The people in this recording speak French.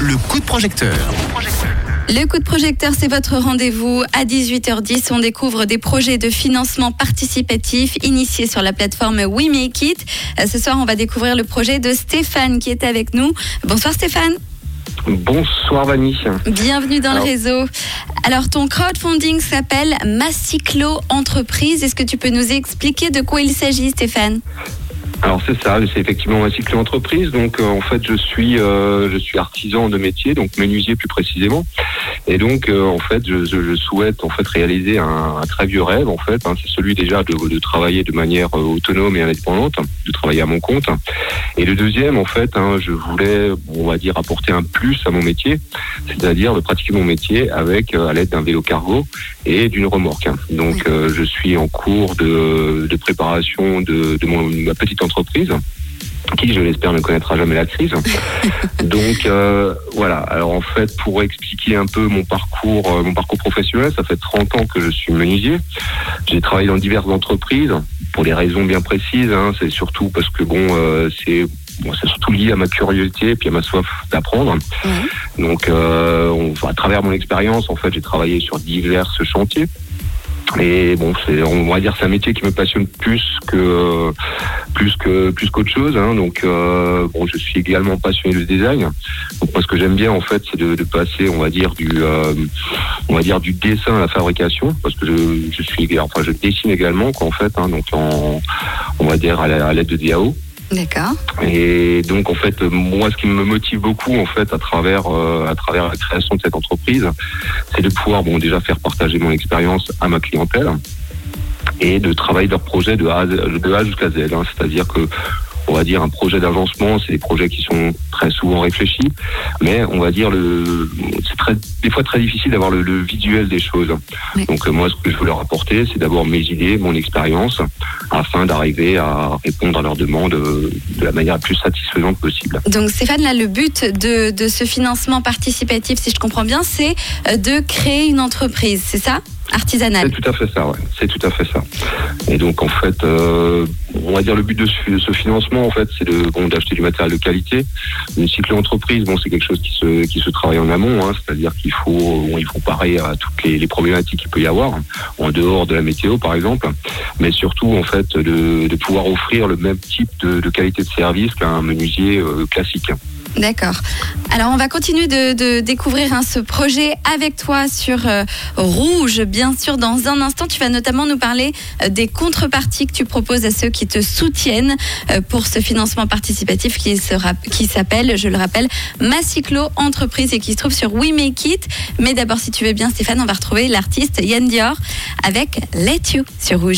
Le coup de projecteur. Le coup de projecteur, c'est votre rendez-vous. À 18h10, on découvre des projets de financement participatif initiés sur la plateforme We Make It. Euh, Ce soir, on va découvrir le projet de Stéphane qui est avec nous. Bonsoir Stéphane. Bonsoir Vanny. Bienvenue dans Alors- le réseau. Alors, ton crowdfunding s'appelle Massiclo Entreprise. Est-ce que tu peux nous expliquer de quoi il s'agit, Stéphane? Alors c'est ça, c'est effectivement un cycle entreprise. Donc euh, en fait je suis euh, je suis artisan de métier, donc menuisier plus précisément. Et donc euh, en fait je, je- je souhaite en fait réaliser un, un très vieux rêve en fait. hein. c'est celui déjà de, de travailler de manière euh, autonome et indépendante, de travailler à mon compte. Et le deuxième en fait, hein, je voulais on va dire apporter un plus à mon métier, c'est-à-dire de pratiquer mon métier avec euh, à l'aide d'un vélo cargo et d'une remorque. Donc euh, je suis en cours de, de préparation de, de mon, ma petite entreprise qui, je l'espère, ne connaîtra jamais la crise. Donc euh, voilà. Alors en fait, pour expliquer un peu mon parcours, euh, mon parcours professionnel, ça fait 30 ans que je suis menuisier. J'ai travaillé dans diverses entreprises pour des raisons bien précises. hein. C'est surtout parce que bon, euh, c'est bon, c'est surtout lié à ma curiosité et puis à ma soif d'apprendre. Donc, euh, on, à travers mon expérience, en fait, j'ai travaillé sur divers chantiers. Et bon, c'est, on va dire, c'est un métier qui me passionne plus que plus que plus qu'autre chose. hein. Donc, euh, bon, je suis également passionné de design. Donc, moi, ce que j'aime bien, en fait, c'est de, de passer, on va dire, du euh, on va dire du dessin à la fabrication, parce que je, je suis, enfin, je dessine également, quoi, en fait. hein. donc, en, on va dire à la- à l'aide de DAO. D'accord. Et donc en fait, moi, ce qui me motive beaucoup en fait à travers euh, à travers la création de cette entreprise, c'est de pouvoir bon déjà faire partager mon expérience à ma clientèle et de travailler leur projet de A, de A jusqu'à Z. hein. C'est-à-dire que on va dire un projet d'agencement, c'est des projets qui sont très souvent réfléchis, mais on va dire le c'est très des fois très difficile d'avoir le, le visuel des choses. Oui. Donc euh, moi, ce que je veux leur apporter, c'est d'abord mes idées, mon expérience, afin d'arriver à répondre à leurs demandes euh, de la manière la plus satisfaisante possible. Donc Stéphane, là, le but de, de ce financement participatif, si je comprends bien, c'est euh, de créer une entreprise, c'est ça? Artisanale. C'est tout à fait ça, ouais. C'est tout à fait ça. Et donc en fait, euh, on va dire le but de ce, ce financement, en fait, c'est de bon d'acheter du matériel de qualité. Une cycle entreprise, bon, c'est quelque chose qui se qui se travaille en amont, hein, c'est-à-dire qu'il faut bon, il faut parer à toutes les, les problématiques qu'il peut y avoir en dehors de la météo, par exemple, mais surtout en fait de, de pouvoir offrir le même type de, de qualité de service qu'un menuisier euh, classique. D'accord. Alors on va continuer de, découvrir hein, ce projet avec toi sur euh, Rouge, bien sûr. Dans un instant, tu vas notamment nous parler euh, des contreparties que tu proposes à ceux qui te soutiennent euh, pour ce financement participatif qui s'appelle, je le rappelle, Massiclo Entreprise et qui se trouve sur We Make It. Mais d'abord, si tu veux bien, Stéphane, on va retrouver l'artiste Yann Dior avec Let You sur Rouge.